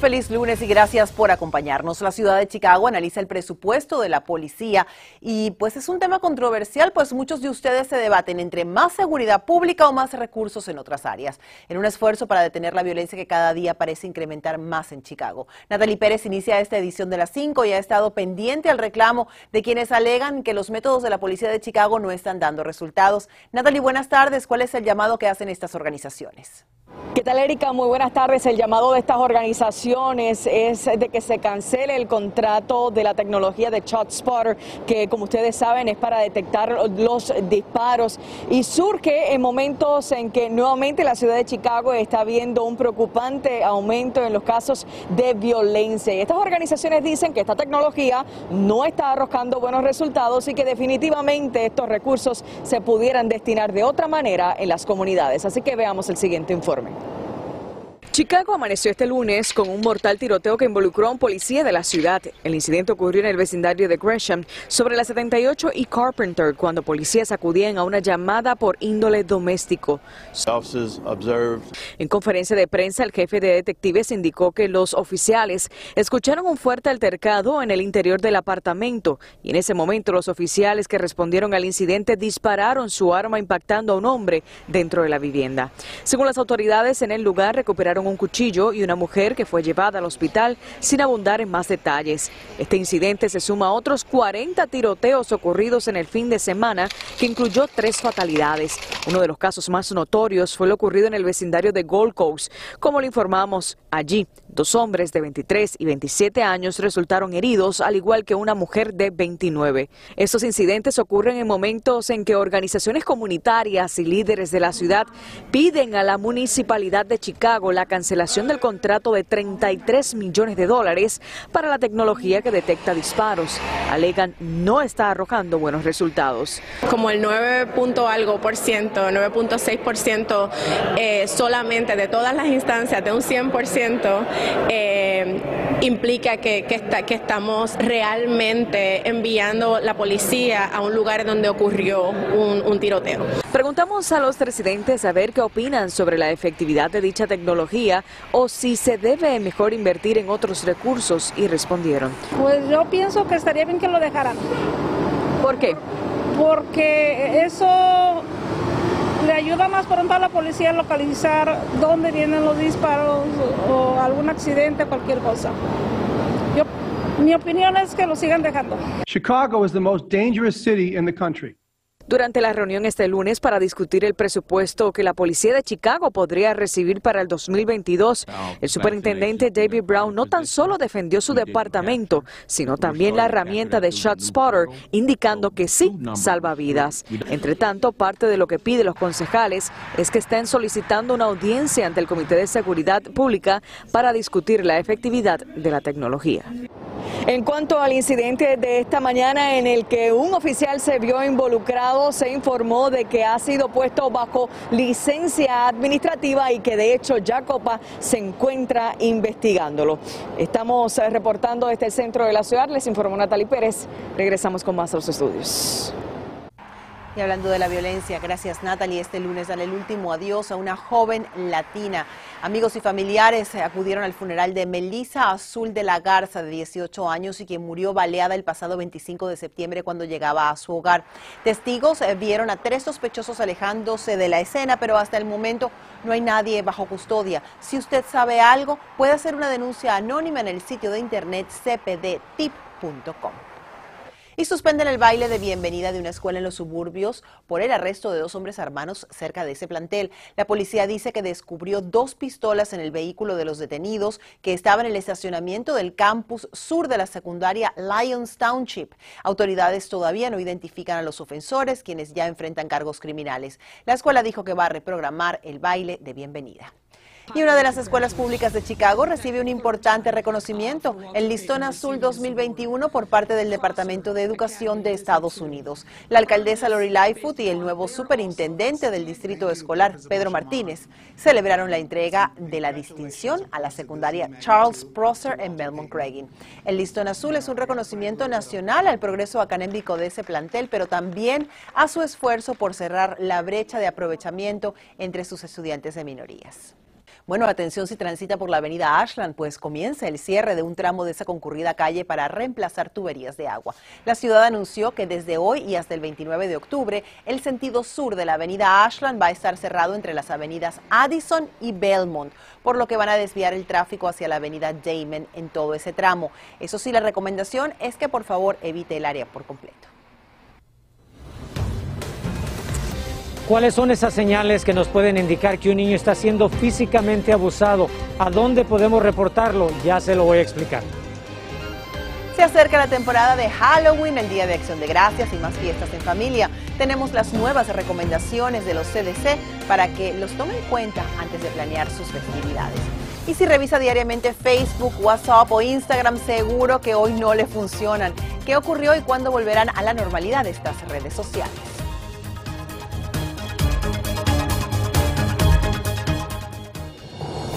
Feliz lunes y gracias por acompañarnos. La ciudad de Chicago analiza el presupuesto de la policía y pues es un tema controversial, pues muchos de ustedes se debaten entre más seguridad pública o más recursos en otras áreas, en un esfuerzo para detener la violencia que cada día parece incrementar más en Chicago. Natalie Pérez inicia esta edición de las 5 y ha estado pendiente al reclamo de quienes alegan que los métodos de la policía de Chicago no están dando resultados. Natalie, buenas tardes. ¿Cuál es el llamado que hacen estas organizaciones? ¿Qué tal, Erika? Muy buenas tardes. El llamado de estas organizaciones es de que se cancele el contrato de la tecnología de ShotSpotter, que como ustedes saben es para detectar los disparos y surge en momentos en que nuevamente la ciudad de Chicago está viendo un preocupante aumento en los casos de violencia. Y estas organizaciones dicen que esta tecnología no está arrojando buenos resultados y que definitivamente estos recursos se pudieran destinar de otra manera en las comunidades. Así que veamos el siguiente informe. for me. Chicago amaneció este lunes con un mortal tiroteo que involucró a un policía de la ciudad. El incidente ocurrió en el vecindario de Gresham, sobre la 78 y Carpenter, cuando policías acudían a una llamada por índole doméstico. En conferencia de prensa, el jefe de detectives indicó que los oficiales escucharon un fuerte altercado en el interior del apartamento y en ese momento los oficiales que respondieron al incidente dispararon su arma impactando a un hombre dentro de la vivienda. Según las autoridades en el lugar recuperaron un cuchillo y una mujer que fue llevada al hospital sin abundar en más detalles. Este incidente se suma a otros 40 tiroteos ocurridos en el fin de semana que incluyó tres fatalidades. Uno de los casos más notorios fue lo ocurrido en el vecindario de Gold Coast. Como le informamos, allí dos hombres de 23 y 27 años resultaron heridos, al igual que una mujer de 29. Estos incidentes ocurren en momentos en que organizaciones comunitarias y líderes de la ciudad piden a la municipalidad de Chicago la cancelación del contrato de 33 millones de dólares para la tecnología que detecta disparos. Alegan no está arrojando buenos resultados. Como el 9. algo por ciento, 9.6 por ciento eh, solamente de todas las instancias de un 100 por ciento eh, implica que, está, que estamos realmente enviando la policía a un lugar donde ocurrió un, un tiroteo. Preguntamos a los residentes a ver qué opinan sobre la efectividad de dicha tecnología o si se debe mejor invertir en otros recursos y respondieron. Pues yo pienso que estaría bien que lo dejaran. ¿Por qué? Porque eso le ayuda más pronto a la policía a localizar dónde vienen los disparos o algún accidente, cualquier cosa. Yo, mi opinión es que lo sigan dejando. Chicago is the most dangerous city in the country. Durante la reunión este lunes para discutir el presupuesto que la policía de Chicago podría recibir para el 2022, el superintendente David Brown no tan solo defendió su departamento, sino también la herramienta de ShotSpotter, indicando que sí salva vidas. Entre tanto, parte de lo que pide los concejales es que estén solicitando una audiencia ante el Comité de Seguridad Pública para discutir la efectividad de la tecnología. En cuanto al incidente de esta mañana en el que un oficial se vio involucrado, se informó de que ha sido puesto bajo licencia administrativa y que de hecho Jacopa se encuentra investigándolo. Estamos eh, reportando desde el centro de la ciudad, les informó Natalie Pérez. Regresamos con más a los estudios. Y hablando de la violencia, gracias Natalie, este lunes dan el último adiós a una joven latina. Amigos y familiares acudieron al funeral de Melissa Azul de la Garza, de 18 años, y quien murió baleada el pasado 25 de septiembre cuando llegaba a su hogar. Testigos eh, vieron a tres sospechosos alejándose de la escena, pero hasta el momento no hay nadie bajo custodia. Si usted sabe algo, puede hacer una denuncia anónima en el sitio de internet cpdtip.com y suspenden el baile de bienvenida de una escuela en los suburbios por el arresto de dos hombres armados cerca de ese plantel. La policía dice que descubrió dos pistolas en el vehículo de los detenidos que estaban en el estacionamiento del campus sur de la secundaria Lyons Township. Autoridades todavía no identifican a los ofensores, quienes ya enfrentan cargos criminales. La escuela dijo que va a reprogramar el baile de bienvenida. Y una de las escuelas públicas de Chicago recibe un importante reconocimiento, el Listón Azul 2021 por parte del Departamento de Educación de Estados Unidos. La alcaldesa Lori Lightfoot y el nuevo superintendente del distrito escolar, Pedro Martínez, celebraron la entrega de la distinción a la secundaria Charles Prosser en Belmont Craiging. El Listón Azul es un reconocimiento nacional al progreso académico de ese plantel, pero también a su esfuerzo por cerrar la brecha de aprovechamiento entre sus estudiantes de minorías. Bueno, atención si transita por la avenida Ashland, pues comienza el cierre de un tramo de esa concurrida calle para reemplazar tuberías de agua. La ciudad anunció que desde hoy y hasta el 29 de octubre, el sentido sur de la avenida Ashland va a estar cerrado entre las avenidas Addison y Belmont, por lo que van a desviar el tráfico hacia la avenida Damon en todo ese tramo. Eso sí, la recomendación es que por favor evite el área por completo. ¿Cuáles son esas señales que nos pueden indicar que un niño está siendo físicamente abusado? ¿A dónde podemos reportarlo? Ya se lo voy a explicar. Se acerca la temporada de Halloween, el Día de Acción de Gracias y más fiestas en familia. Tenemos las nuevas recomendaciones de los CDC para que los tomen en cuenta antes de planear sus festividades. Y si revisa diariamente Facebook, WhatsApp o Instagram, seguro que hoy no le funcionan. ¿Qué ocurrió y cuándo volverán a la normalidad estas redes sociales?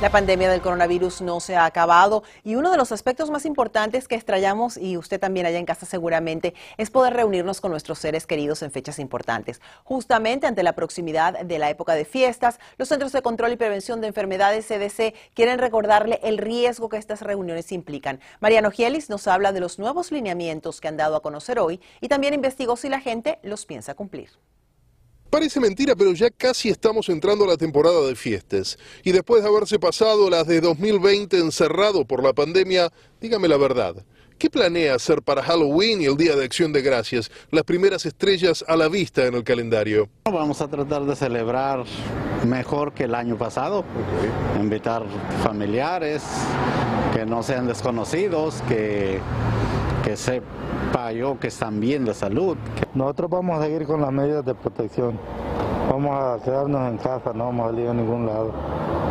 La pandemia del coronavirus no se ha acabado y uno de los aspectos más importantes que extrañamos, y usted también allá en casa seguramente, es poder reunirnos con nuestros seres queridos en fechas importantes. Justamente ante la proximidad de la época de fiestas, los Centros de Control y Prevención de Enfermedades CDC quieren recordarle el riesgo que estas reuniones implican. Mariano Gielis nos habla de los nuevos lineamientos que han dado a conocer hoy y también investigó si la gente los piensa cumplir. Parece mentira, pero ya casi estamos entrando a la temporada de fiestas. Y después de haberse pasado las de 2020 encerrado por la pandemia, dígame la verdad. ¿Qué planea hacer para Halloween y el Día de Acción de Gracias? Las primeras estrellas a la vista en el calendario. Vamos a tratar de celebrar mejor que el año pasado. Invitar familiares que no sean desconocidos, que, que sepa yo que están bien de salud. Nosotros vamos a seguir con las medidas de protección. Vamos a quedarnos en casa, no vamos a salir a ningún lado.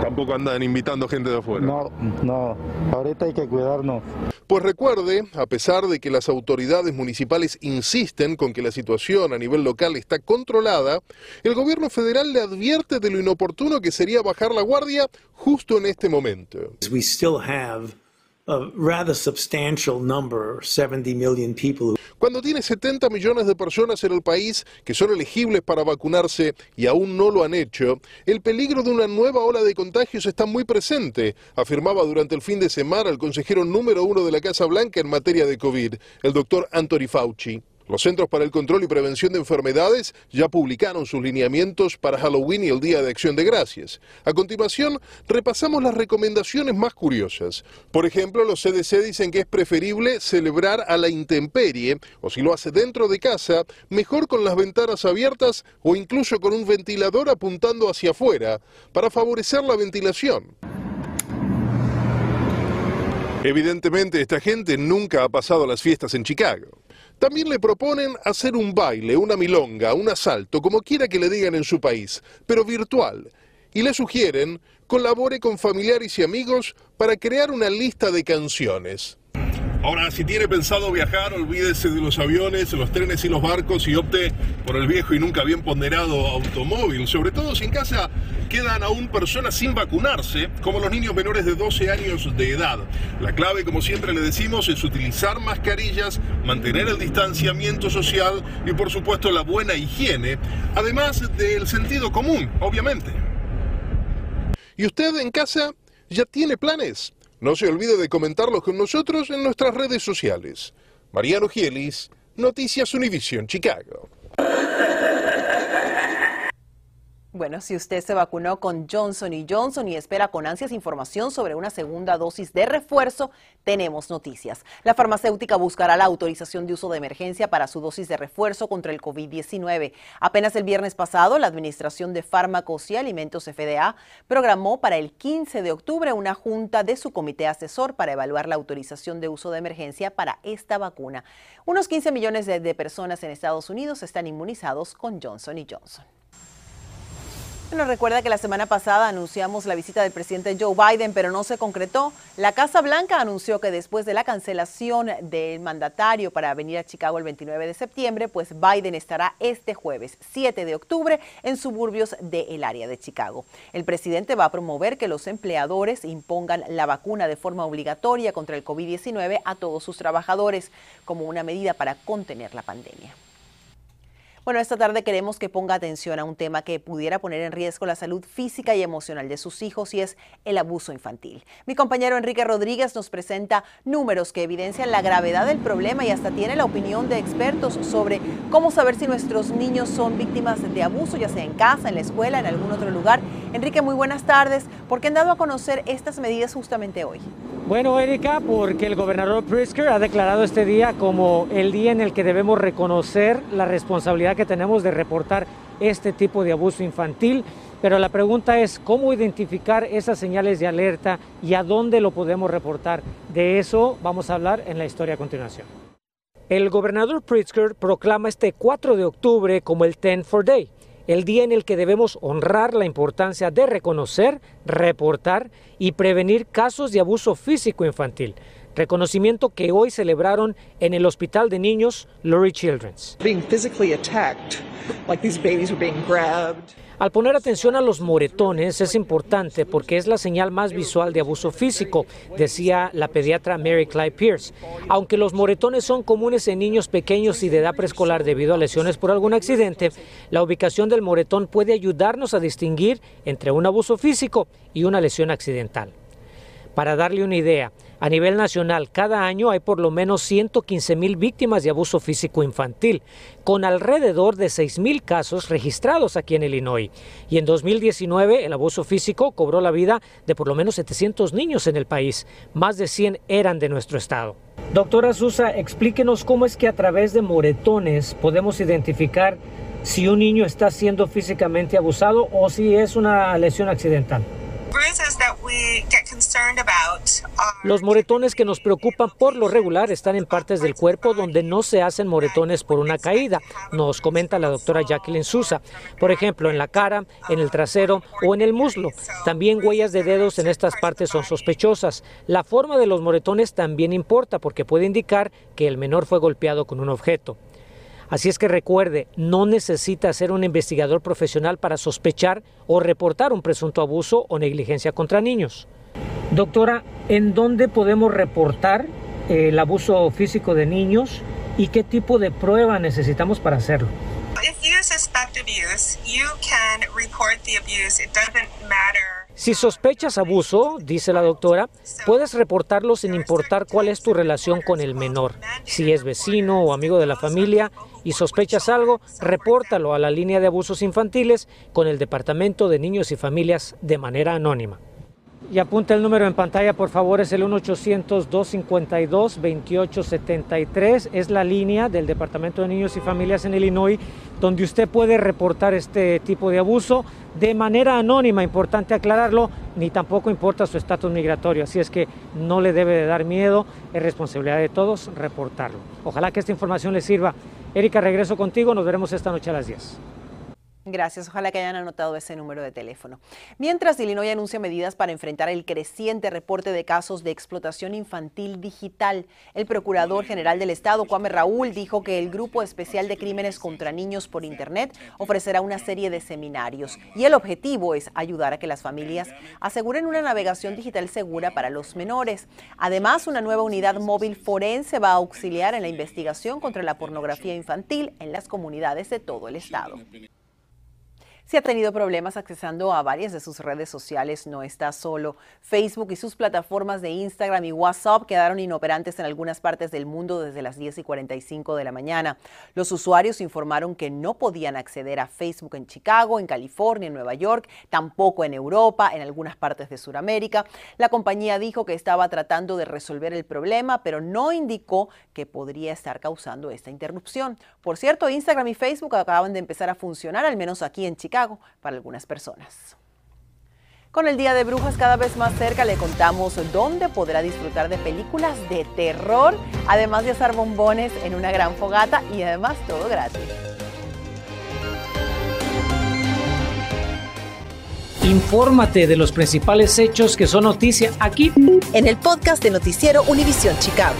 Tampoco andan invitando gente de afuera. No, no, ahorita hay que cuidarnos. Pues recuerde, a pesar de que las autoridades municipales insisten con que la situación a nivel local está controlada, el gobierno federal le advierte de lo inoportuno que sería bajar la guardia justo en este momento. We still have a rather substantial number, 70 million people. Cuando tiene 70 millones de personas en el país que son elegibles para vacunarse y aún no lo han hecho, el peligro de una nueva ola de contagios está muy presente, afirmaba durante el fin de semana el consejero número uno de la Casa Blanca en materia de COVID, el doctor Anthony Fauci. Los Centros para el Control y Prevención de Enfermedades ya publicaron sus lineamientos para Halloween y el Día de Acción de Gracias. A continuación, repasamos las recomendaciones más curiosas. Por ejemplo, los CDC dicen que es preferible celebrar a la intemperie, o si lo hace dentro de casa, mejor con las ventanas abiertas o incluso con un ventilador apuntando hacia afuera, para favorecer la ventilación. Evidentemente, esta gente nunca ha pasado las fiestas en Chicago. También le proponen hacer un baile, una milonga, un asalto, como quiera que le digan en su país, pero virtual. Y le sugieren colabore con familiares y amigos para crear una lista de canciones. Ahora, si tiene pensado viajar, olvídese de los aviones, los trenes y los barcos y opte por el viejo y nunca bien ponderado automóvil. Sobre todo si en casa quedan aún personas sin vacunarse, como los niños menores de 12 años de edad. La clave, como siempre le decimos, es utilizar mascarillas, mantener el distanciamiento social y, por supuesto, la buena higiene, además del sentido común, obviamente. ¿Y usted en casa ya tiene planes? No se olvide de comentarlos con nosotros en nuestras redes sociales. Mariano Gielis, Noticias Univision Chicago. Bueno, si usted se vacunó con Johnson y Johnson y espera con ansias información sobre una segunda dosis de refuerzo, tenemos noticias. La farmacéutica buscará la autorización de uso de emergencia para su dosis de refuerzo contra el COVID-19. Apenas el viernes pasado, la Administración de Fármacos y Alimentos FDA programó para el 15 de octubre una junta de su comité asesor para evaluar la autorización de uso de emergencia para esta vacuna. Unos 15 millones de, de personas en Estados Unidos están inmunizados con Johnson y Johnson. Nos recuerda que la semana pasada anunciamos la visita del presidente Joe Biden, pero no se concretó. La Casa Blanca anunció que después de la cancelación del mandatario para venir a Chicago el 29 de septiembre, pues Biden estará este jueves 7 de octubre en suburbios del área de Chicago. El presidente va a promover que los empleadores impongan la vacuna de forma obligatoria contra el COVID-19 a todos sus trabajadores como una medida para contener la pandemia. Bueno, esta tarde queremos que ponga atención a un tema que pudiera poner en riesgo la salud física y emocional de sus hijos y es el abuso infantil. Mi compañero Enrique Rodríguez nos presenta números que evidencian la gravedad del problema y hasta tiene la opinión de expertos sobre cómo saber si nuestros niños son víctimas de abuso, ya sea en casa, en la escuela, en algún otro lugar. Enrique, muy buenas tardes. ¿Por qué han dado a conocer estas medidas justamente hoy? Bueno, Erika, porque el gobernador Pritzker ha declarado este día como el día en el que debemos reconocer la responsabilidad que tenemos de reportar este tipo de abuso infantil. Pero la pregunta es cómo identificar esas señales de alerta y a dónde lo podemos reportar. De eso vamos a hablar en la historia a continuación. El gobernador Pritzker proclama este 4 de octubre como el 10 for Day, el día en el que debemos honrar la importancia de reconocer, reportar y prevenir casos de abuso físico infantil reconocimiento que hoy celebraron en el Hospital de Niños Lurie Children's. Al poner atención a los moretones es importante porque es la señal más visual de abuso físico, decía la pediatra Mary Clyde Pierce. Aunque los moretones son comunes en niños pequeños y de edad preescolar debido a lesiones por algún accidente, la ubicación del moretón puede ayudarnos a distinguir entre un abuso físico y una lesión accidental. Para darle una idea, a nivel nacional, cada año hay por lo menos 115 mil víctimas de abuso físico infantil, con alrededor de 6 mil casos registrados aquí en Illinois. Y en 2019, el abuso físico cobró la vida de por lo menos 700 niños en el país. Más de 100 eran de nuestro estado. Doctora Susa, explíquenos cómo es que a través de moretones podemos identificar si un niño está siendo físicamente abusado o si es una lesión accidental. Los moretones que nos preocupan por lo regular están en partes del cuerpo donde no se hacen moretones por una caída, nos comenta la doctora Jacqueline Sousa. Por ejemplo, en la cara, en el trasero o en el muslo. También huellas de dedos en estas partes son sospechosas. La forma de los moretones también importa porque puede indicar que el menor fue golpeado con un objeto. Así es que recuerde, no necesita ser un investigador profesional para sospechar o reportar un presunto abuso o negligencia contra niños. Doctora, ¿en dónde podemos reportar eh, el abuso físico de niños y qué tipo de prueba necesitamos para hacerlo? Si sospechas abuso, dice la doctora, puedes reportarlo sin importar cuál es tu relación con el menor. Si es vecino o amigo de la familia y sospechas algo, repórtalo a la línea de abusos infantiles con el Departamento de Niños y Familias de manera anónima. Y apunta el número en pantalla, por favor, es el 1-800-252-2873. Es la línea del Departamento de Niños y Familias en Illinois, donde usted puede reportar este tipo de abuso de manera anónima, importante aclararlo, ni tampoco importa su estatus migratorio. Así es que no le debe de dar miedo, es responsabilidad de todos reportarlo. Ojalá que esta información le sirva. Erika, regreso contigo, nos veremos esta noche a las 10. Gracias, ojalá que hayan anotado ese número de teléfono. Mientras Illinois anuncia medidas para enfrentar el creciente reporte de casos de explotación infantil digital, el Procurador General del Estado, Kwame Raúl, dijo que el Grupo Especial de Crímenes contra Niños por Internet ofrecerá una serie de seminarios y el objetivo es ayudar a que las familias aseguren una navegación digital segura para los menores. Además, una nueva unidad móvil forense va a auxiliar en la investigación contra la pornografía infantil en las comunidades de todo el Estado. Si ha tenido problemas accesando a varias de sus redes sociales, no está solo. Facebook y sus plataformas de Instagram y WhatsApp quedaron inoperantes en algunas partes del mundo desde las 10 y 45 de la mañana. Los usuarios informaron que no podían acceder a Facebook en Chicago, en California, en Nueva York, tampoco en Europa, en algunas partes de Sudamérica. La compañía dijo que estaba tratando de resolver el problema, pero no indicó que podría estar causando esta interrupción. Por cierto, Instagram y Facebook acaban de empezar a funcionar, al menos aquí en Chicago, para algunas personas. Con el Día de Brujas cada vez más cerca le contamos dónde podrá disfrutar de películas de terror, además de asar bombones en una gran fogata y además todo gratis. Infórmate de los principales hechos que son noticia aquí en el podcast de Noticiero Univisión Chicago.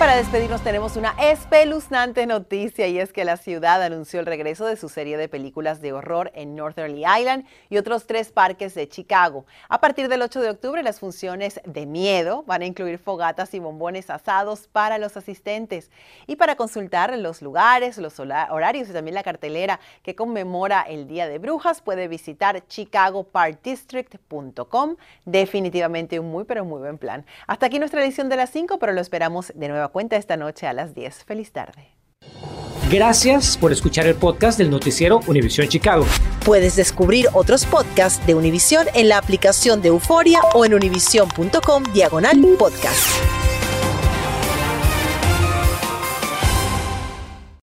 Para despedirnos tenemos una espeluznante noticia y es que la ciudad anunció el regreso de su serie de películas de horror en Northerly Island y otros tres parques de Chicago. A partir del 8 de octubre las funciones de miedo van a incluir fogatas y bombones asados para los asistentes. Y para consultar los lugares, los horarios y también la cartelera que conmemora el Día de Brujas puede visitar chicagoparkdistrict.com. Definitivamente un muy pero muy buen plan. Hasta aquí nuestra edición de las 5, pero lo esperamos de nuevo cuenta esta noche a las 10. Feliz tarde. Gracias por escuchar el podcast del noticiero Univisión Chicago. Puedes descubrir otros podcasts de Univisión en la aplicación de Euforia o en univision.com diagonal podcast.